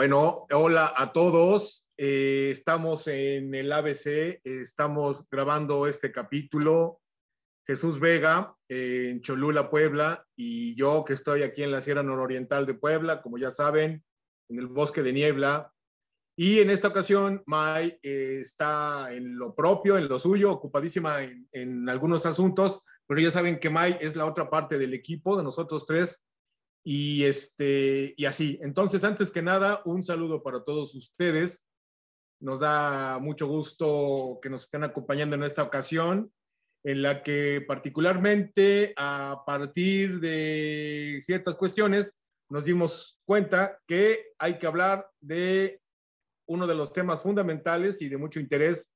Bueno, hola a todos. Eh, estamos en el ABC, estamos grabando este capítulo. Jesús Vega eh, en Cholula, Puebla, y yo que estoy aquí en la Sierra Nororiental de Puebla, como ya saben, en el bosque de niebla. Y en esta ocasión, May eh, está en lo propio, en lo suyo, ocupadísima en, en algunos asuntos, pero ya saben que May es la otra parte del equipo de nosotros tres y, este, y así. Entonces, antes que nada, un saludo para todos ustedes. Nos da mucho gusto que nos estén acompañando en esta ocasión, en la que particularmente a partir de ciertas cuestiones nos dimos cuenta que hay que hablar de uno de los temas fundamentales y de mucho interés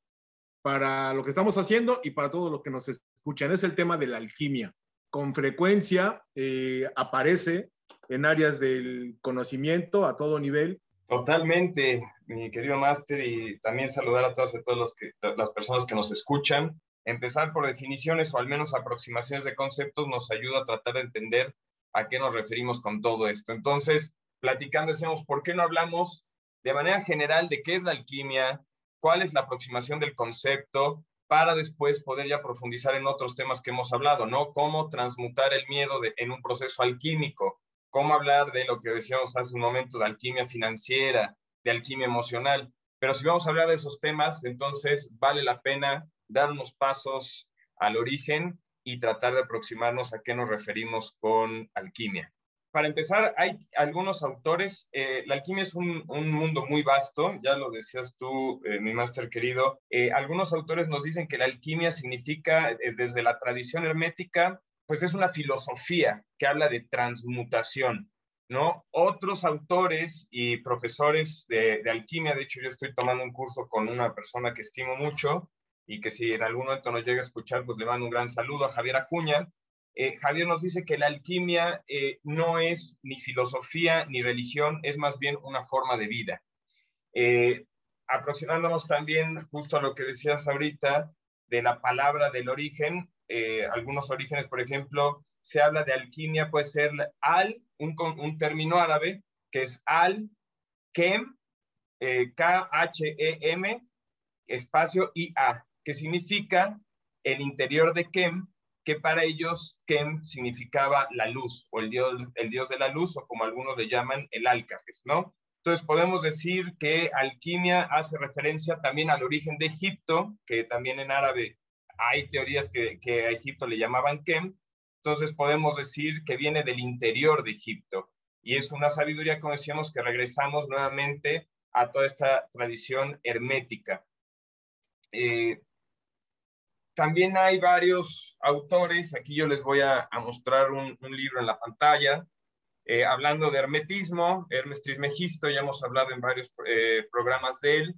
para lo que estamos haciendo y para todos los que nos escuchan. Es el tema de la alquimia. Con frecuencia eh, aparece en áreas del conocimiento a todo nivel. Totalmente, mi querido máster, y también saludar a todas y todas los que, las personas que nos escuchan. Empezar por definiciones o al menos aproximaciones de conceptos nos ayuda a tratar de entender a qué nos referimos con todo esto. Entonces, platicando, decíamos, ¿por qué no hablamos de manera general de qué es la alquimia? ¿Cuál es la aproximación del concepto? para después poder ya profundizar en otros temas que hemos hablado, ¿no? Cómo transmutar el miedo de, en un proceso alquímico, cómo hablar de lo que decíamos hace un momento, de alquimia financiera, de alquimia emocional. Pero si vamos a hablar de esos temas, entonces vale la pena dar unos pasos al origen y tratar de aproximarnos a qué nos referimos con alquimia. Para empezar, hay algunos autores, eh, la alquimia es un, mundo muy vasto, ya lo decías tú, eh, mi máster querido, eh, algunos autores nos dicen que la alquimia significa desde la tradición hermética pues es una filosofía que habla de transmutación, ¿no? Otros autores y profesores de, alquimia, de hecho yo estoy tomando un curso con una persona que estimo mucho y que si en algún momento nos llega a escuchar, pues le mando un gran saludo a Javier Acuña. Eh, Javier nos dice que la alquimia eh, no es ni filosofía ni religión, es más bien una forma de vida. Eh, aproximándonos también justo a lo que decías ahorita de la palabra del origen, eh, algunos orígenes, por ejemplo, se habla de alquimia, puede ser al, un, un término árabe, que es al, kem, eh, K-H-E-M, espacio I-A, que significa el interior de kem, que para ellos kem significaba la luz, o el dios, el dios de la luz, o como algunos le llaman, el alcajes, ¿no? Entonces podemos decir que alquimia hace referencia también al origen de Egipto, que también en árabe hay teorías que, a Egipto le llamaban Kem, entonces podemos decir que viene del interior de Egipto. Y es una sabiduría, como decíamos, que regresamos nuevamente a toda esta tradición hermética. Eh, también hay varios autores, aquí yo les voy a, mostrar un, libro en la pantalla, eh, hablando de hermetismo, Hermes Trismegisto, ya hemos hablado en varios eh, programas de él,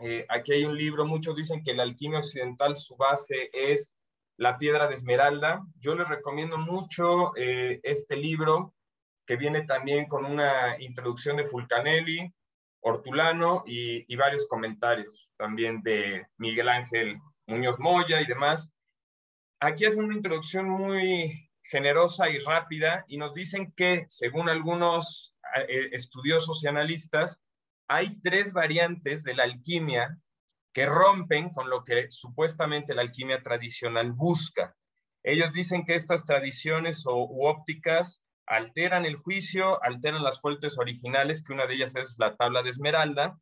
eh, aquí hay un libro, muchos dicen que la alquimia occidental, su base es la piedra de esmeralda. Yo les recomiendo mucho eh, este libro, que viene también con una introducción de Fulcanelli, Hortulano y, varios comentarios también de Miguel Ángel Muñoz Moya y demás. Aquí hacen una introducción muy generosa y rápida y nos dicen que, según algunos eh, estudiosos y analistas, hay tres variantes de la alquimia que rompen con lo que supuestamente la alquimia tradicional busca. Ellos dicen que estas tradiciones u ópticas alteran el juicio, alteran las fuentes originales, que una de ellas es la tabla de Esmeralda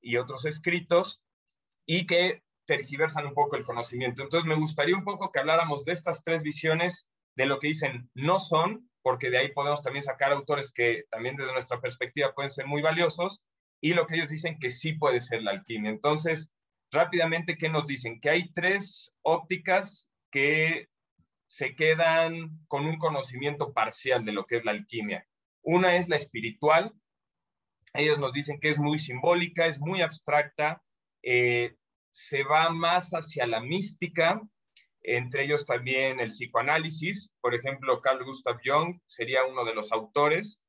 y otros escritos, y que tergiversan un poco el conocimiento. Entonces me gustaría un poco que habláramos de estas tres visiones, de lo que dicen no son, porque de ahí podemos también sacar autores que también desde nuestra perspectiva pueden ser muy valiosos, y lo que ellos dicen que sí puede ser la alquimia. Entonces, rápidamente, ¿qué nos dicen? Que hay tres ópticas que se quedan con un conocimiento parcial de lo que es la alquimia. Una es la espiritual. Ellos nos dicen que es muy simbólica, es muy abstracta, eh, se va más hacia la mística, entre ellos también el psicoanálisis. Por ejemplo, Carl Gustav Jung sería uno de los autores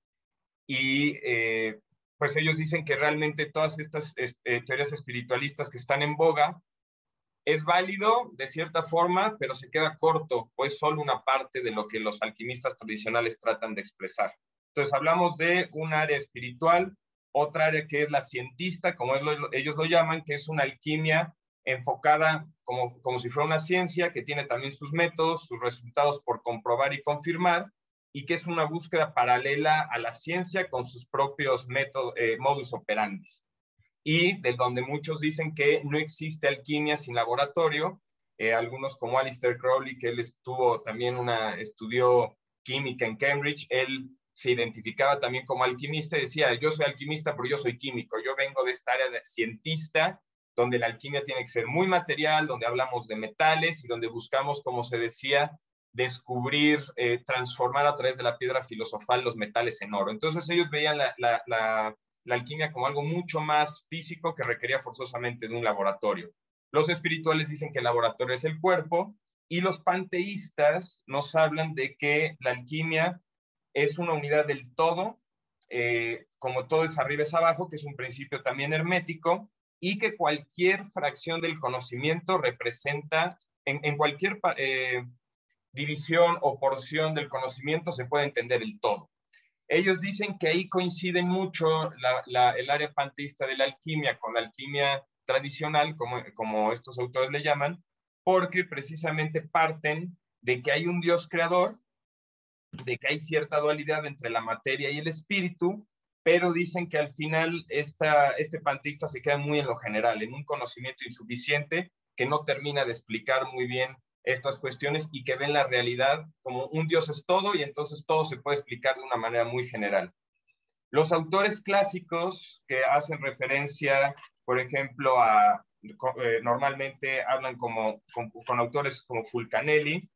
y eh, pues ellos dicen que realmente todas estas eh, teorías espiritualistas que están en boga es válido de cierta forma, pero se queda corto, pues solo una parte de lo que los alquimistas tradicionales tratan de expresar. Entonces hablamos de un área espiritual, otra área que es la cientista, como ellos lo llaman, que es una alquimia enfocada como, como si fuera una ciencia, que tiene también sus métodos, sus resultados por comprobar y confirmar, y que es una búsqueda paralela a la ciencia con sus propios métodos, eh, modus operandi. Y de donde muchos dicen que no existe alquimia sin laboratorio, eh, algunos como Alistair Crowley, que él estuvo también una, estudió química en Cambridge, él se identificaba también como alquimista y decía, yo soy alquimista, pero yo soy químico, yo vengo de esta área de cientista, donde la alquimia tiene que ser muy material, donde hablamos de metales y donde buscamos, como se decía, descubrir, eh, transformar a través de la piedra filosofal los metales en oro. Entonces ellos veían la, alquimia como algo mucho más físico que requería forzosamente de un laboratorio. Los espirituales dicen que el laboratorio es el cuerpo y los panteístas nos hablan de que la alquimia es una unidad del todo, eh, como todo es arriba es abajo, que es un principio también hermético, y que cualquier fracción del conocimiento representa, en, cualquier eh, división o porción del conocimiento se puede entender el todo. Ellos dicen que ahí coinciden mucho el área panteísta de la alquimia con la alquimia tradicional, como, estos autores le llaman, porque precisamente parten de que hay un Dios creador de que hay cierta dualidad entre la materia y el espíritu, pero dicen que al final esta, este panteísta se queda muy en lo general, en un conocimiento insuficiente que no termina de explicar muy bien estas cuestiones y que ven la realidad como un Dios es todo y entonces todo se puede explicar de una manera muy general. Los autores clásicos que hacen referencia, por ejemplo, a, eh, normalmente hablan como, con autores como Fulcanelli,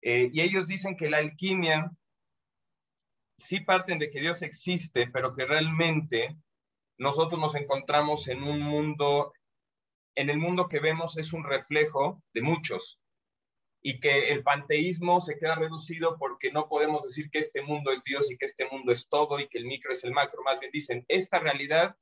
eh, y ellos dicen que la alquimia sí parten de que Dios existe, pero que realmente nosotros nos encontramos en un mundo, en el mundo que vemos es un reflejo de muchos y que el panteísmo se queda reducido porque no podemos decir que este mundo es Dios y que este mundo es todo y que el micro es el macro. Más bien dicen, esta realidad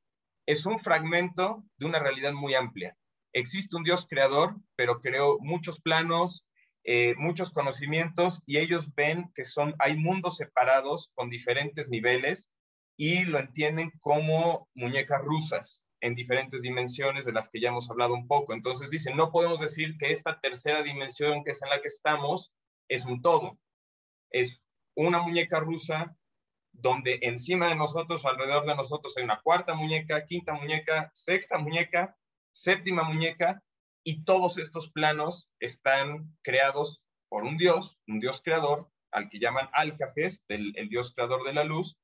es un fragmento de una realidad muy amplia. Existe un Dios creador, pero creó muchos planos, eh, muchos conocimientos y ellos ven que son, hay mundos separados con diferentes niveles y lo entienden como muñecas rusas en diferentes dimensiones de las que ya hemos hablado un poco. Entonces dicen, no podemos decir que esta tercera dimensión que es en la que estamos es un todo. Es una muñeca rusa donde encima de nosotros, alrededor de nosotros, hay una cuarta muñeca, quinta muñeca, sexta muñeca, séptima muñeca, y todos estos planos están creados por un dios, un dios creador, al que llaman Alcafes, el, el dios creador de la luz,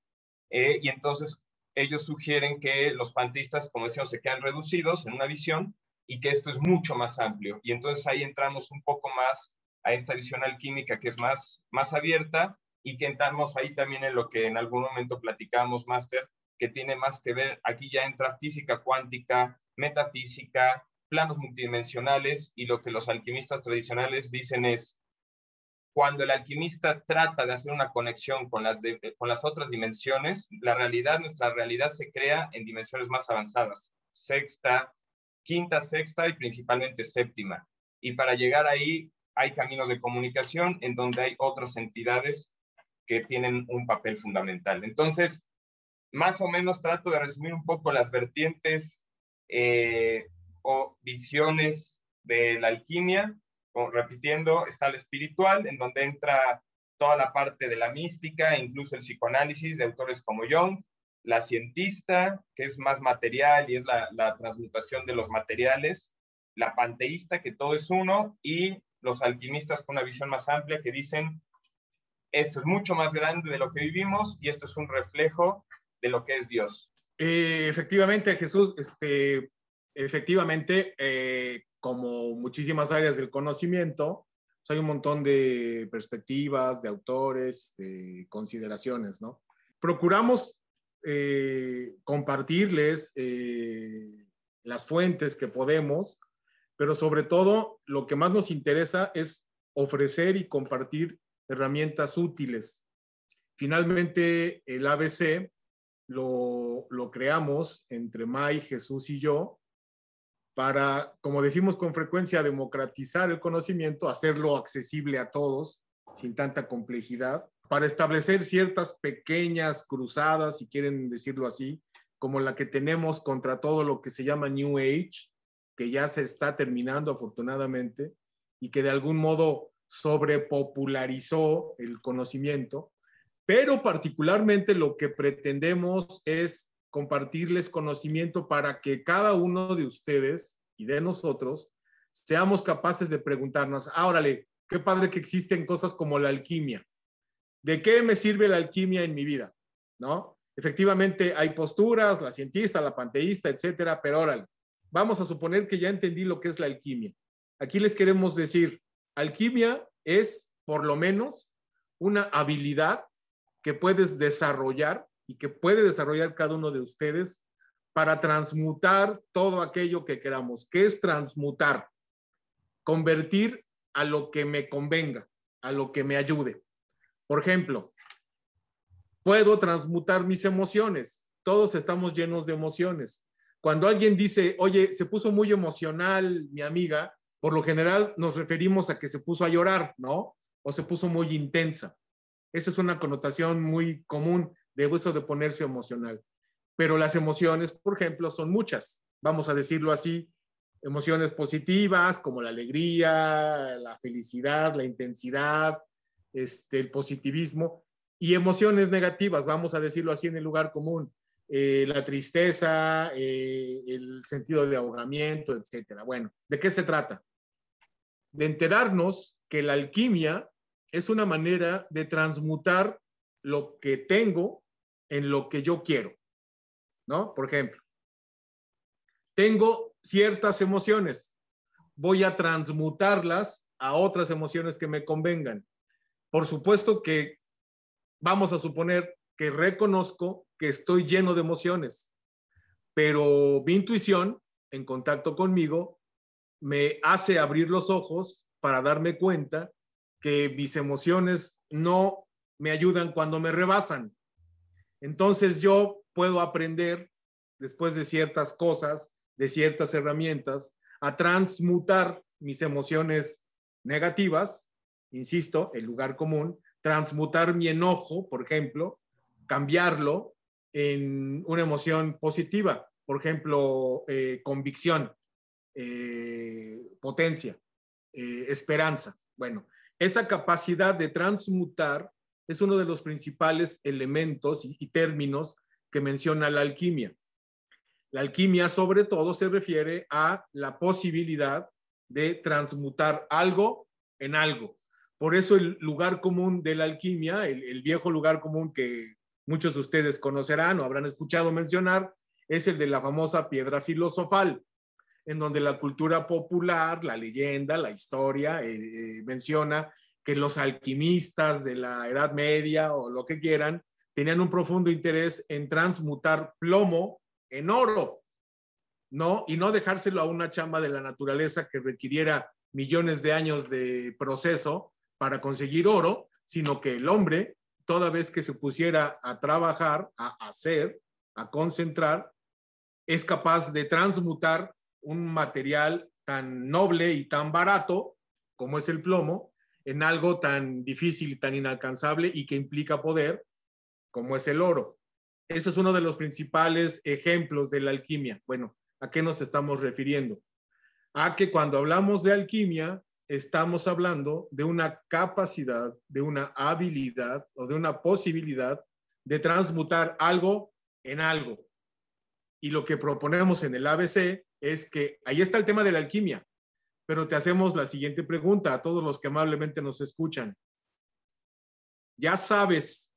eh, y entonces ellos sugieren que los pantistas, como decíamos, se quedan reducidos en una visión y que esto es mucho más amplio. Y entonces ahí entramos un poco más a esta visión alquímica que es más, más abierta y que entramos ahí también en lo que en algún momento platicamos, Máster, que tiene más que ver, aquí ya entra física cuántica, metafísica, planos multidimensionales y lo que los alquimistas tradicionales dicen es, cuando el alquimista trata de hacer una conexión con las, con las otras dimensiones, la realidad, nuestra realidad se crea en dimensiones más avanzadas, sexta, quinta, sexta y principalmente séptima. Y para llegar ahí hay caminos de comunicación en donde hay otras entidades que tienen un papel fundamental. Entonces, más o menos trato de resumir un poco las vertientes eh, o visiones de la alquimia. Repitiendo, está el espiritual, en donde entra toda la parte de la mística, incluso el psicoanálisis de autores como Jung, la cientista, que es más material y es la, la transmutación de los materiales, la panteísta, que todo es uno, y los alquimistas con una visión más amplia que dicen, esto es mucho más grande de lo que vivimos y esto es un reflejo de lo que es Dios. Eh, efectivamente, Jesús, este, efectivamente, eh, como muchísimas áreas del conocimiento, hay un montón de perspectivas, de autores, de consideraciones. Procuramos eh, compartirles eh, las fuentes que podemos, pero sobre todo lo que más nos interesa es ofrecer y compartir herramientas útiles. Finalmente, el ABC lo, lo creamos entre May, Jesús y yo para, como decimos con frecuencia, democratizar el conocimiento, hacerlo accesible a todos sin tanta complejidad, para establecer ciertas pequeñas cruzadas, si quieren decirlo así, como la que tenemos contra todo lo que se llama New Age, que ya se está terminando afortunadamente y que de algún modo sobrepopularizó el conocimiento, pero particularmente lo que pretendemos es compartirles conocimiento para que cada uno de ustedes y de nosotros seamos capaces de preguntarnos, ah, órale, qué padre que existen cosas como la alquimia. ¿De qué me sirve la alquimia en mi vida? ¿No? Efectivamente, hay posturas, la cientista, la panteísta, etcétera, pero órale, vamos a suponer que ya entendí lo que es la alquimia. Aquí les queremos decir, alquimia es, por lo menos, una habilidad que puedes desarrollar y que puede desarrollar cada uno de ustedes para transmutar todo aquello que queramos. ¿Qué es transmutar? Convertir a lo que me convenga, a lo que me ayude. Por ejemplo, puedo transmutar mis emociones. Todos estamos llenos de emociones. Cuando alguien dice, oye, se puso muy emocional mi amiga, por lo general nos referimos a que se puso a llorar, ¿no? O se puso muy intensa. Esa es una connotación muy común de eso de ponerse emocional. Pero las emociones, por ejemplo, son muchas, vamos a decirlo así, emociones positivas como la alegría, la felicidad, la intensidad, este, el positivismo, y emociones negativas, vamos a decirlo así en el lugar común, eh, la tristeza, eh, el sentido de ahogamiento, etcétera. Bueno, ¿de qué se trata? De enterarnos que la alquimia es una manera de transmutar lo que tengo en lo que yo quiero, ¿no? Por ejemplo, tengo ciertas emociones, voy a transmutarlas a otras emociones que me convengan. Por supuesto que vamos a suponer que reconozco que estoy lleno de emociones, pero mi intuición en contacto conmigo me hace abrir los ojos para darme cuenta que mis emociones no me ayudan cuando me rebasan. Entonces yo puedo aprender, después de ciertas cosas, de ciertas herramientas, a transmutar mis emociones negativas, insisto, el lugar común, transmutar mi enojo, por ejemplo, cambiarlo en una emoción positiva, por ejemplo, eh, convicción, eh, potencia, eh, esperanza. Bueno, esa capacidad de transmutar es uno de los principales elementos y, términos que menciona la alquimia. La alquimia sobre todo se refiere a la posibilidad de transmutar algo en algo. Por eso el lugar común de la alquimia, el, viejo lugar común que muchos de ustedes conocerán o habrán escuchado mencionar, es el de la famosa piedra filosofal, en donde la cultura popular, la leyenda, la historia eh, eh, menciona que los alquimistas de la Edad Media o lo que quieran tenían un profundo interés en transmutar plomo en oro, ¿no? Y no dejárselo a una chamba de la naturaleza que requiriera millones de años de proceso para conseguir oro, sino que el hombre, toda vez que se pusiera a trabajar, a hacer, a concentrar, es capaz de transmutar un material tan noble y tan barato como es el plomo en algo tan difícil y tan inalcanzable y que implica poder, como es el oro. Ese es uno de los principales ejemplos de la alquimia. Bueno, ¿a qué nos estamos refiriendo? A que cuando hablamos de alquimia, estamos hablando de una capacidad, de una habilidad o de una posibilidad de transmutar algo en algo. Y lo que proponemos en el ABC es que ahí está el tema de la alquimia pero te hacemos la siguiente pregunta a todos los que amablemente nos escuchan. Ya sabes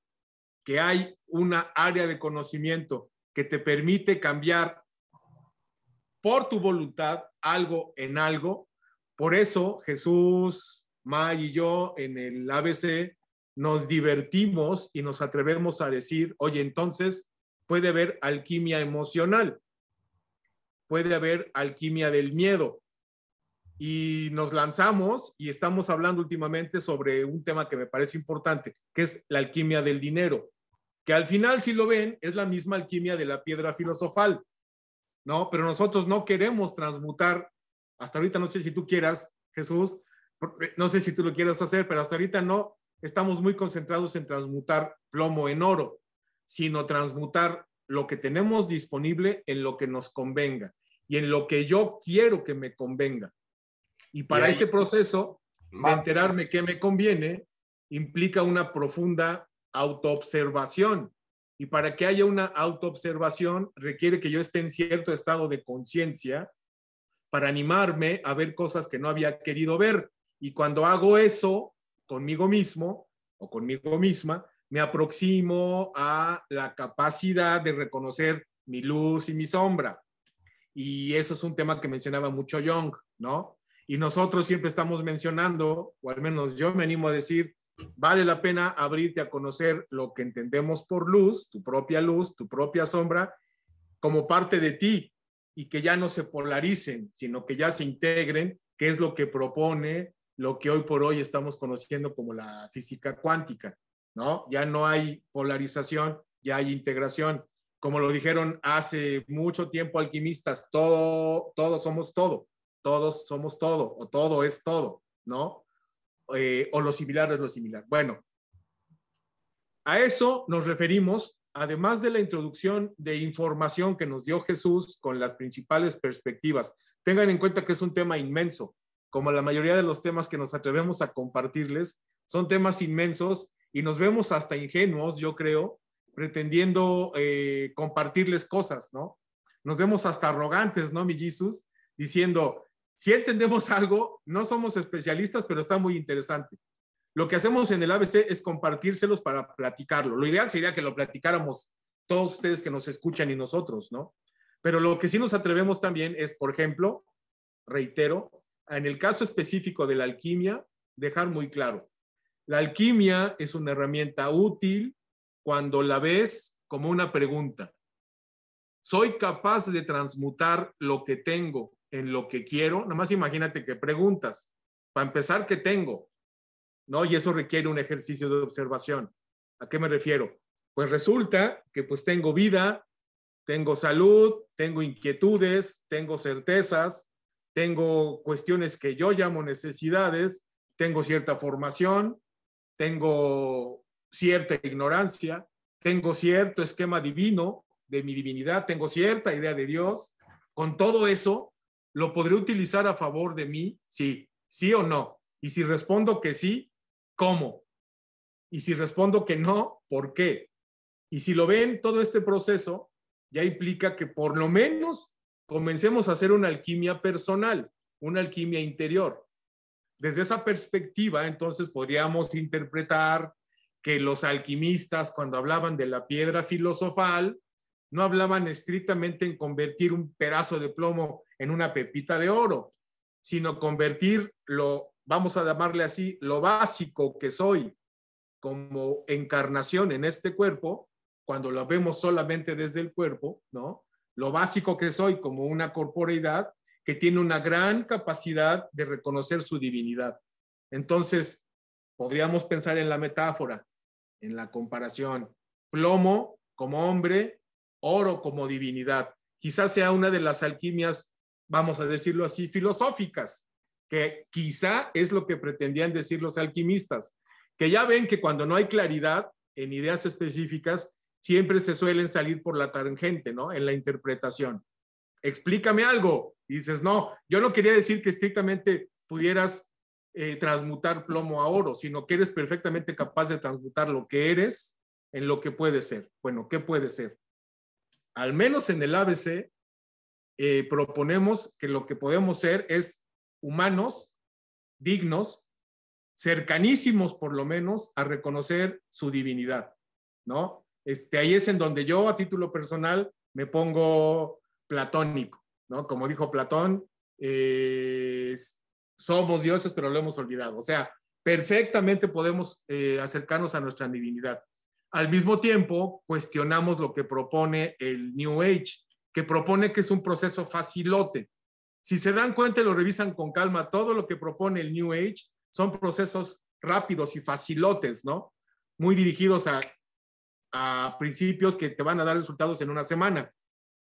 que hay una área de conocimiento que te permite cambiar por tu voluntad algo en algo. Por eso Jesús, May y yo en el ABC nos divertimos y nos atrevemos a decir, oye, entonces puede haber alquimia emocional, puede haber alquimia del miedo, y nos lanzamos y estamos hablando últimamente sobre un tema que me parece importante, que es la alquimia del dinero, que al final, si lo ven, es la misma alquimia de la piedra filosofal, ¿no? Pero nosotros no queremos transmutar, hasta ahorita no sé si tú quieras, Jesús, no sé si tú lo quieras hacer, pero hasta ahorita no estamos muy concentrados en transmutar plomo en oro, sino transmutar lo que tenemos disponible en lo que nos convenga y en lo que yo quiero que me convenga. Y para ese proceso, de enterarme qué me conviene, implica una profunda autoobservación. Y para que haya una autoobservación, requiere que yo esté en cierto estado de conciencia para animarme a ver cosas que no había querido ver. Y cuando hago eso conmigo mismo o conmigo misma, me aproximo a la capacidad de reconocer mi luz y mi sombra. Y eso es un tema que mencionaba mucho Jung, ¿no? Y nosotros siempre estamos mencionando, o al menos yo me animo a decir, vale la pena abrirte a conocer lo que entendemos por luz, tu propia luz, tu propia sombra, como parte de ti y que ya no se polaricen, sino que ya se integren, que es lo que propone lo que hoy por hoy estamos conociendo como la física cuántica. ¿no? Ya no hay polarización, ya hay integración. Como lo dijeron hace mucho tiempo alquimistas, todo, todos somos todo, todos somos todo, o todo es todo, ¿no? Eh, o lo similar es lo similar. Bueno, a eso nos referimos, además de la introducción de información que nos dio Jesús con las principales perspectivas. Tengan en cuenta que es un tema inmenso, como la mayoría de los temas que nos atrevemos a compartirles, son temas inmensos y nos vemos hasta ingenuos, yo creo, pretendiendo eh, compartirles cosas, ¿no? Nos vemos hasta arrogantes, ¿no, mi Jesús? Diciendo, si entendemos algo, no somos especialistas, pero está muy interesante. Lo que hacemos en el ABC es compartírselos para platicarlo. Lo ideal sería que lo platicáramos todos ustedes que nos escuchan y nosotros, ¿no? Pero lo que sí nos atrevemos también es, por ejemplo, reitero, en el caso específico de la alquimia, dejar muy claro, la alquimia es una herramienta útil cuando la ves como una pregunta. ¿Soy capaz de transmutar lo que tengo en lo que quiero? Nada más imagínate que preguntas. Para empezar, ¿qué tengo? ¿No? Y eso requiere un ejercicio de observación. ¿A qué me refiero? Pues resulta que pues tengo vida, tengo salud, tengo inquietudes, tengo certezas, tengo cuestiones que yo llamo necesidades, tengo cierta formación, tengo cierta ignorancia, tengo cierto esquema divino de mi divinidad, tengo cierta idea de Dios. Con todo eso, ¿lo podré utilizar a favor de mí? Sí, sí o no. Y si respondo que sí, ¿cómo? Y si respondo que no, ¿por qué? Y si lo ven, todo este proceso ya implica que por lo menos comencemos a hacer una alquimia personal, una alquimia interior. Desde esa perspectiva, entonces podríamos interpretar que los alquimistas, cuando hablaban de la piedra filosofal, no hablaban estrictamente en convertir un pedazo de plomo en una pepita de oro, sino convertir lo, vamos a llamarle así, lo básico que soy como encarnación en este cuerpo, cuando lo vemos solamente desde el cuerpo, ¿no? Lo básico que soy como una corporeidad, que tiene una gran capacidad de reconocer su divinidad. Entonces, podríamos pensar en la metáfora, en la comparación. Plomo como hombre, oro como divinidad. Quizás sea una de las alquimias, vamos a decirlo así, filosóficas, que quizá es lo que pretendían decir los alquimistas, que ya ven que cuando no hay claridad en ideas específicas, siempre se suelen salir por la tangente, ¿no? En la interpretación explícame algo. Y dices, no, yo no quería decir que estrictamente pudieras eh, transmutar plomo a oro, sino que eres perfectamente capaz de transmutar lo que eres en lo que puede ser. Bueno, ¿qué puede ser? Al menos en el ABC eh, proponemos que lo que podemos ser es humanos, dignos, cercanísimos por lo menos a reconocer su divinidad, ¿no? Este, ahí es en donde yo a título personal me pongo platónico, ¿no? Como dijo Platón, eh, somos dioses, pero lo hemos olvidado. O sea, perfectamente podemos eh, acercarnos a nuestra divinidad. Al mismo tiempo, cuestionamos lo que propone el New Age, que propone que es un proceso facilote. Si se dan cuenta y lo revisan con calma, todo lo que propone el New Age son procesos rápidos y facilotes, ¿no? Muy dirigidos a, a principios que te van a dar resultados en una semana.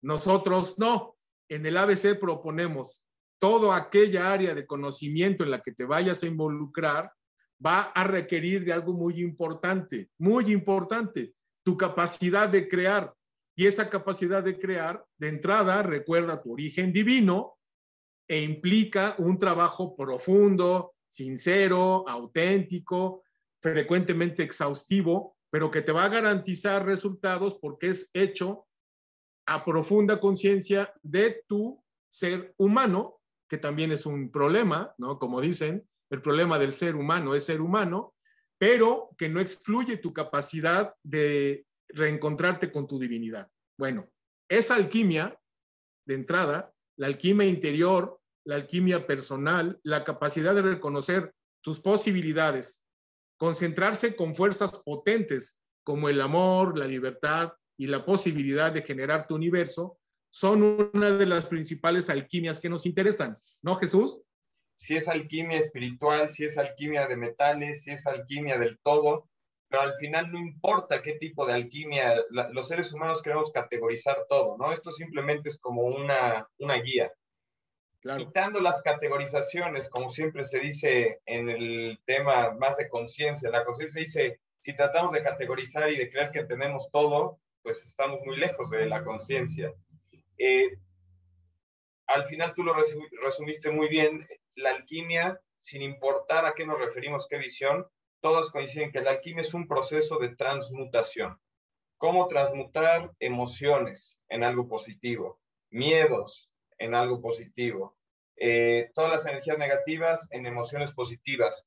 Nosotros no. En el ABC proponemos toda aquella área de conocimiento en la que te vayas a involucrar va a requerir de algo muy importante, muy importante, tu capacidad de crear. Y esa capacidad de crear, de entrada, recuerda tu origen divino e implica un trabajo profundo, sincero, auténtico, frecuentemente exhaustivo, pero que te va a garantizar resultados porque es hecho a profunda conciencia de tu ser humano, que también es un problema, ¿no? Como dicen, el problema del ser humano es ser humano, pero que no excluye tu capacidad de reencontrarte con tu divinidad. Bueno, esa alquimia de entrada, la alquimia interior, la alquimia personal, la capacidad de reconocer tus posibilidades, concentrarse con fuerzas potentes como el amor, la libertad y la posibilidad de generar tu universo, son una de las principales alquimias que nos interesan, ¿no, Jesús? Si es alquimia espiritual, si es alquimia de metales, si es alquimia del todo, pero al final no importa qué tipo de alquimia, los seres humanos queremos categorizar todo, ¿no? Esto simplemente es como una, una guía. Quitando las categorizaciones, como siempre se dice en el tema más de conciencia, la conciencia dice, si tratamos de categorizar y de creer que tenemos todo, pues estamos muy lejos de la conciencia. Eh, al final tú lo resumiste muy bien, la alquimia, sin importar a qué nos referimos, qué visión, todas coinciden que la alquimia es un proceso de transmutación. ¿Cómo transmutar emociones en algo positivo? Miedos en algo positivo. Eh, todas las energías negativas en emociones positivas.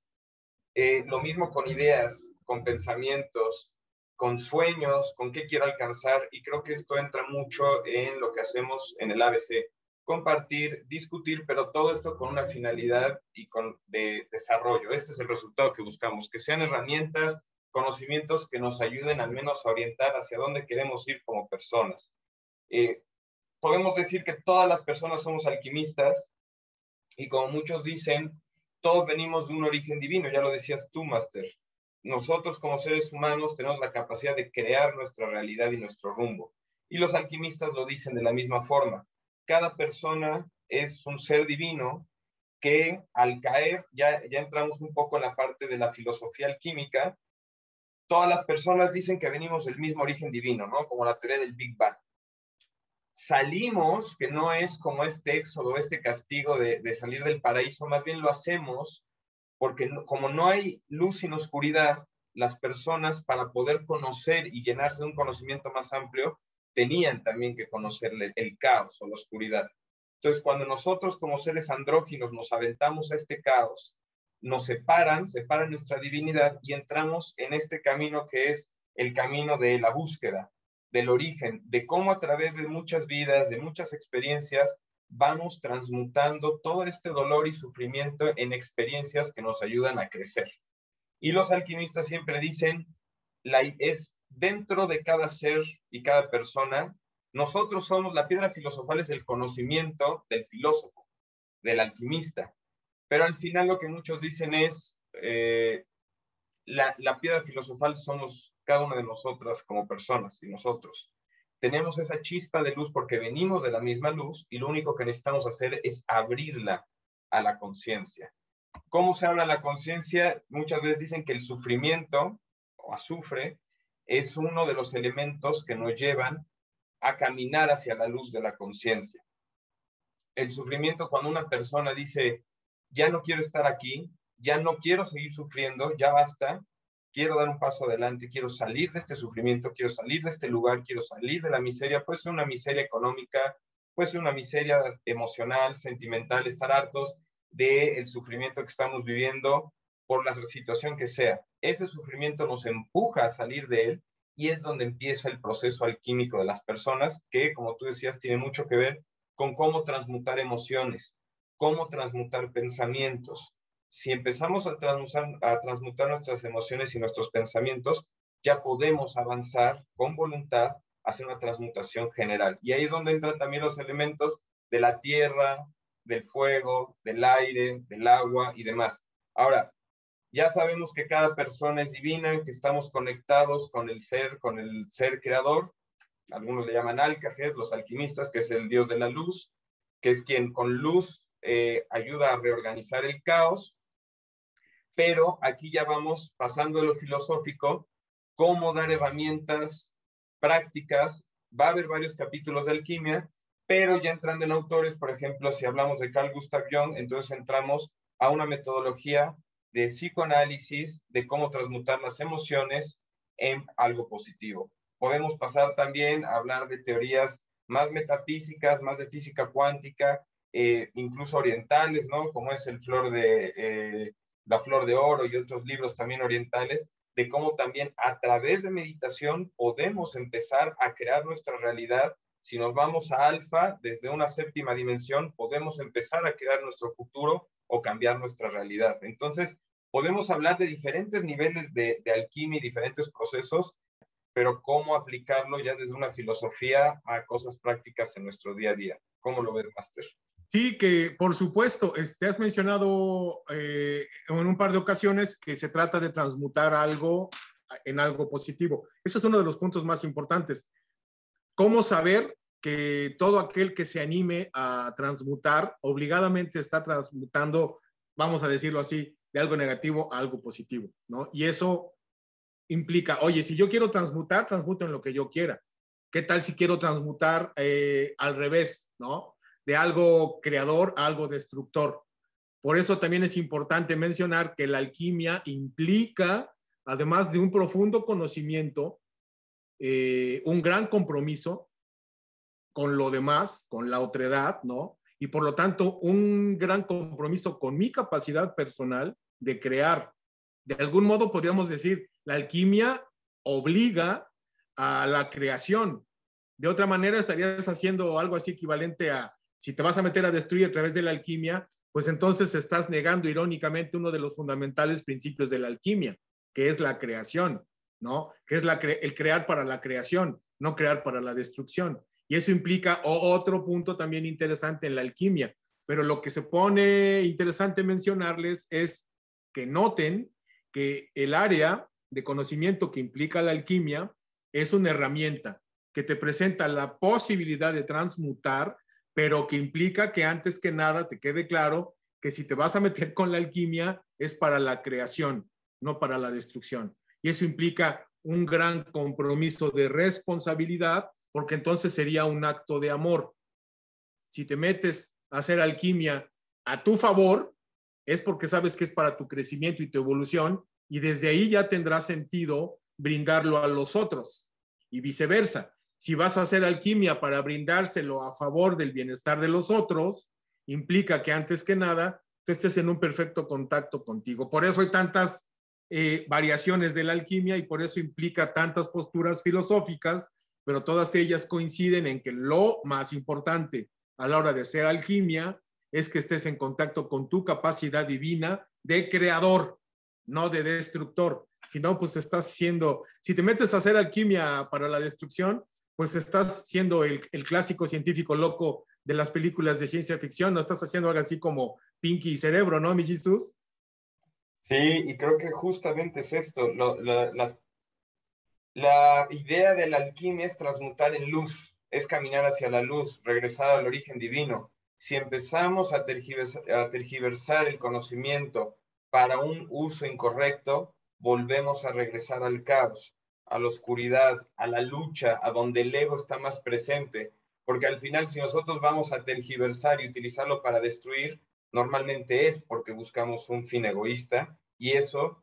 Eh, lo mismo con ideas, con pensamientos, con sueños, con qué quiero alcanzar. Y creo que esto entra mucho en lo que hacemos en el ABC compartir, discutir, pero todo esto con una finalidad y con de desarrollo. Este es el resultado que buscamos, que sean herramientas, conocimientos que nos ayuden al menos a orientar hacia dónde queremos ir como personas. Eh, podemos decir que todas las personas somos alquimistas y como muchos dicen, todos venimos de un origen divino, ya lo decías tú, Master. Nosotros como seres humanos tenemos la capacidad de crear nuestra realidad y nuestro rumbo. Y los alquimistas lo dicen de la misma forma cada persona es un ser divino que al caer, ya, ya entramos un poco en la parte de la filosofía alquímica, todas las personas dicen que venimos del mismo origen divino, ¿no? Como la teoría del Big Bang. Salimos, que no es como este éxodo, este castigo de, salir del paraíso, más bien lo hacemos porque como no hay luz sin oscuridad, las personas para poder conocer y llenarse de un conocimiento más amplio, tenían también que conocer el caos o la oscuridad. Entonces, cuando nosotros como seres andróginos nos aventamos a este caos, nos separan, separan nuestra divinidad y entramos en este camino que es el camino de la búsqueda, del origen, de cómo a través de muchas vidas, de muchas experiencias, vamos transmutando todo este dolor y sufrimiento en experiencias que nos ayudan a crecer. Y los alquimistas siempre dicen, la, es dentro de cada ser y cada persona, nosotros somos, la piedra filosofal es el conocimiento del filósofo, del alquimista. Pero al final lo que muchos dicen es, eh, la, la piedra filosofal somos cada una de nosotras como personas y nosotros. Tenemos esa chispa de luz porque venimos de la misma luz y lo único que necesitamos hacer es abrirla a la conciencia. ¿Cómo se habla la conciencia? Muchas veces dicen que el sufrimiento o azufre es uno de los elementos que nos llevan a caminar hacia la luz de la conciencia. El sufrimiento, cuando una persona dice, ya no quiero estar aquí, ya no quiero seguir sufriendo, ya basta, quiero dar un paso adelante, quiero salir de este sufrimiento, quiero salir de este lugar, quiero salir de la miseria, puede ser una miseria económica, puede ser una miseria emocional, sentimental, estar hartos del sufrimiento que estamos viviendo por la situación que sea. Ese sufrimiento nos empuja a salir de él y es donde empieza el proceso alquímico de las personas, que como tú decías, tiene mucho que ver con cómo transmutar emociones, cómo transmutar pensamientos. Si empezamos a transmutar, nuestras emociones y nuestros pensamientos, ya podemos avanzar con voluntad hacia una transmutación general. Y ahí es donde entran también los elementos de la tierra, del fuego, del aire, del agua y demás. Ahora, ya sabemos que cada persona es divina, que estamos conectados con el ser, con el ser creador. Algunos le llaman alcajes, los alquimistas, que es el dios de la luz, que es quien con luz eh, ayuda a reorganizar el caos. Pero aquí ya vamos pasando de lo filosófico, cómo dar herramientas prácticas va a haber varios capítulos de alquimia, pero ya entrando en autores, por ejemplo, si hablamos de Carl Gustav Jung, entonces entramos a una metodología de psicoanálisis, de cómo transmutar las emociones en algo positivo. Podemos pasar también a hablar de teorías más metafísicas, más de física cuántica, eh, incluso orientales, ¿no? Como es el flor de, eh, la flor de oro y otros libros también orientales, de cómo también a través de meditación podemos empezar a crear nuestra realidad. Si nos vamos a alfa, desde una séptima dimensión, podemos empezar a crear nuestro futuro o cambiar nuestra realidad. Entonces, podemos hablar de diferentes niveles de, alquimia y diferentes procesos, pero cómo aplicarlo ya desde una filosofía a cosas prácticas en nuestro día a día. ¿Cómo lo ves, Master? Sí, que por supuesto, este, has mencionado eh, en un par de ocasiones que se trata de transmutar algo en algo positivo. Eso es uno de los puntos más importantes. ¿Cómo saber que todo aquel que se anime a transmutar obligadamente está transmutando, vamos a decirlo así, de algo negativo a algo positivo, ¿no? Y eso implica, oye, si yo quiero transmutar, transmuto en lo que yo quiera. ¿Qué tal si quiero transmutar eh, al revés, ¿no? De algo creador a algo destructor. Por eso también es importante mencionar que la alquimia implica, además de un profundo conocimiento, eh, un gran compromiso con lo demás, con la otredad, ¿no? y por lo tanto un gran compromiso con mi capacidad personal de crear. De algún modo podríamos decir, la alquimia obliga a la creación. De otra manera estarías haciendo algo así equivalente a, si te vas a meter a destruir a través de la alquimia, pues entonces estás negando irónicamente uno de los fundamentales principios de la alquimia, que es la creación, ¿no? Que es el crear para la creación, no crear para la destrucción. Y eso implica otro punto también interesante en la alquimia. Pero lo que se pone interesante mencionarles es que noten que el área de conocimiento que implica la alquimia es una herramienta que te presenta la posibilidad de transmutar, pero que implica que antes que nada te quede claro que si te vas a meter con la alquimia es para la creación, no para la destrucción. Y eso implica un gran compromiso de responsabilidad porque entonces sería un acto de amor. Si te metes a hacer alquimia a tu favor, es porque sabes que es para tu crecimiento y tu evolución, y desde ahí ya tendrá sentido brindarlo a los otros, y viceversa. Si vas a hacer alquimia para brindárselo a favor del bienestar de los otros, implica que antes que nada tú estés en un perfecto contacto contigo. Por eso hay tantas eh, variaciones de la alquimia y por eso implica tantas posturas filosóficas pero todas ellas coinciden en que lo más importante a la hora de hacer alquimia es que estés en contacto con tu capacidad divina de creador, no de destructor. Si no, pues estás siendo, si te metes a hacer alquimia para la destrucción, pues estás siendo el, clásico científico loco de las películas de ciencia ficción, no estás haciendo algo así como Pinky y Cerebro, ¿no, mi Jesús? Sí, y creo que justamente es esto, las la idea de la alquimia es transmutar en luz, es caminar hacia la luz, regresar al origen divino. Si empezamos a tergiversar, el conocimiento para un uso incorrecto, volvemos a regresar al caos, a la oscuridad, a la lucha, a donde el ego está más presente. Porque al final, si nosotros vamos a tergiversar y utilizarlo para destruir, normalmente es porque buscamos un fin egoísta y eso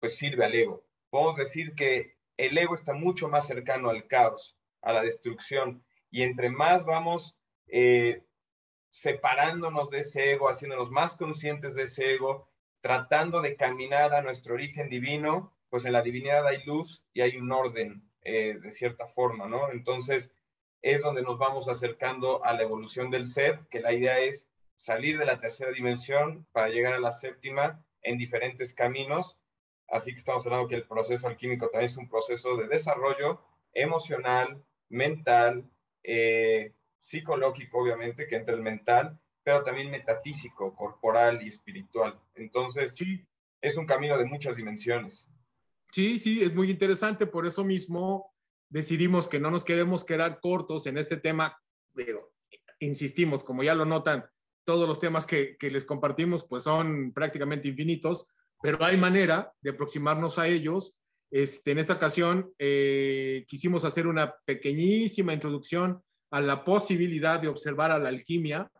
pues sirve al ego. Podemos decir que el ego está mucho más cercano al caos, a la destrucción. Y entre más vamos eh, separándonos de ese ego, haciéndonos más conscientes de ese ego, tratando de caminar a nuestro origen divino, pues en la divinidad hay luz y hay un orden eh, de cierta forma, ¿no? Entonces es donde nos vamos acercando a la evolución del ser, que la idea es salir de la tercera dimensión para llegar a la séptima en diferentes caminos Así que estamos hablando que el proceso alquímico también es un proceso de desarrollo emocional, mental, eh, psicológico, obviamente, que entra el mental, pero también metafísico, corporal y espiritual. Entonces, sí. es un camino de muchas dimensiones. Sí, sí, es muy interesante. Por eso mismo decidimos que no nos queremos quedar cortos en este tema. Pero, insistimos, como ya lo notan, todos los temas que, que les compartimos pues son prácticamente infinitos pero hay manera de aproximarnos a ellos Este, en esta ocasión eh, quisimos hacer una pequeñísima introducción a la posibilidad de observar a la alquimia.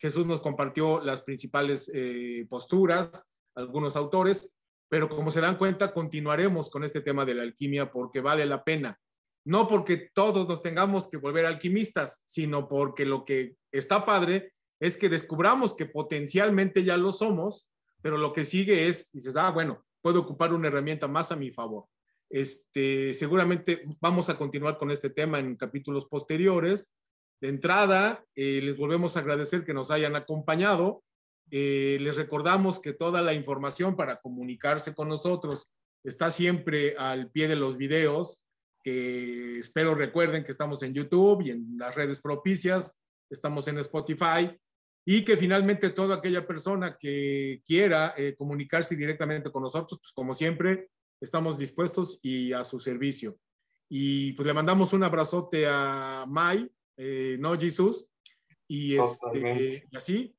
Jesús nos compartió las principales eh, posturas, algunos autores, pero como se dan cuenta, continuaremos con este tema de la alquimia porque vale la pena. No porque todos nos tengamos que volver alquimistas, sino porque lo que está padre es que descubramos que potencialmente ya lo somos, pero lo que sigue es, dices, ah, bueno, puedo ocupar una herramienta más a mi favor. Este, seguramente vamos a continuar con este tema en capítulos posteriores. De entrada, eh, les volvemos a agradecer que nos hayan acompañado. Eh, les recordamos que toda la información para comunicarse con nosotros está siempre al pie de los videos, que espero recuerden que estamos en YouTube y en las redes propicias, estamos en Spotify y que finalmente toda aquella persona que quiera eh, comunicarse directamente con nosotros, pues como siempre, estamos dispuestos y a su servicio. Y pues le mandamos un abrazote a Mai, eh, ¿no, Jesús? Y, este, y así.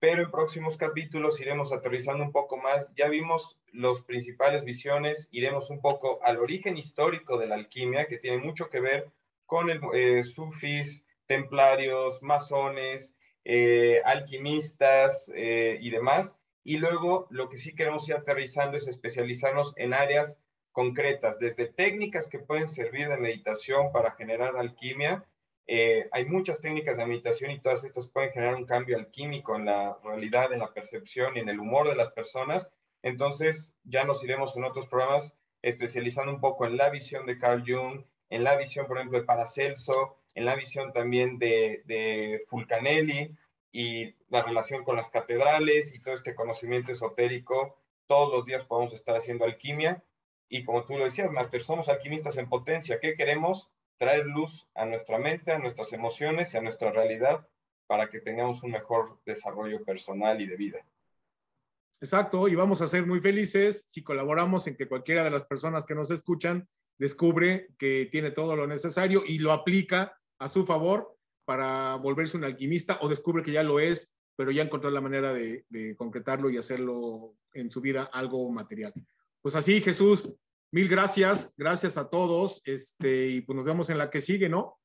Pero en próximos capítulos iremos aterrizando un poco más. Ya vimos los principales visiones, iremos un poco al origen histórico de la alquimia, que tiene mucho que ver con el eh, sufis, templarios, masones, eh, alquimistas eh, y demás. Y luego lo que sí queremos ir aterrizando es especializarnos en áreas concretas, desde técnicas que pueden servir de meditación para generar alquimia. Eh, hay muchas técnicas de meditación y todas estas pueden generar un cambio alquímico en la realidad, en la percepción y en el humor de las personas. Entonces ya nos iremos en otros programas especializando un poco en la visión de Carl Jung, en la visión, por ejemplo, de Paracelso, en la visión también de, Fulcanelli, y la relación con las catedrales y todo este conocimiento esotérico. Todos los días podemos estar haciendo alquimia y como tú lo decías, Master, somos alquimistas en potencia. ¿Qué queremos? Traer luz a nuestra mente, a nuestras emociones y a nuestra realidad para que tengamos un mejor desarrollo personal y de vida. Exacto, y vamos a ser muy felices si colaboramos en que cualquiera de las personas que nos escuchan descubre que tiene todo lo necesario y lo aplica a su favor para volverse un alquimista o descubre que ya lo es, pero ya encontró la manera de, concretarlo y hacerlo en su vida algo material. Pues así, Jesús, mil gracias, gracias a todos, este, y pues nos vemos en la que sigue, ¿no?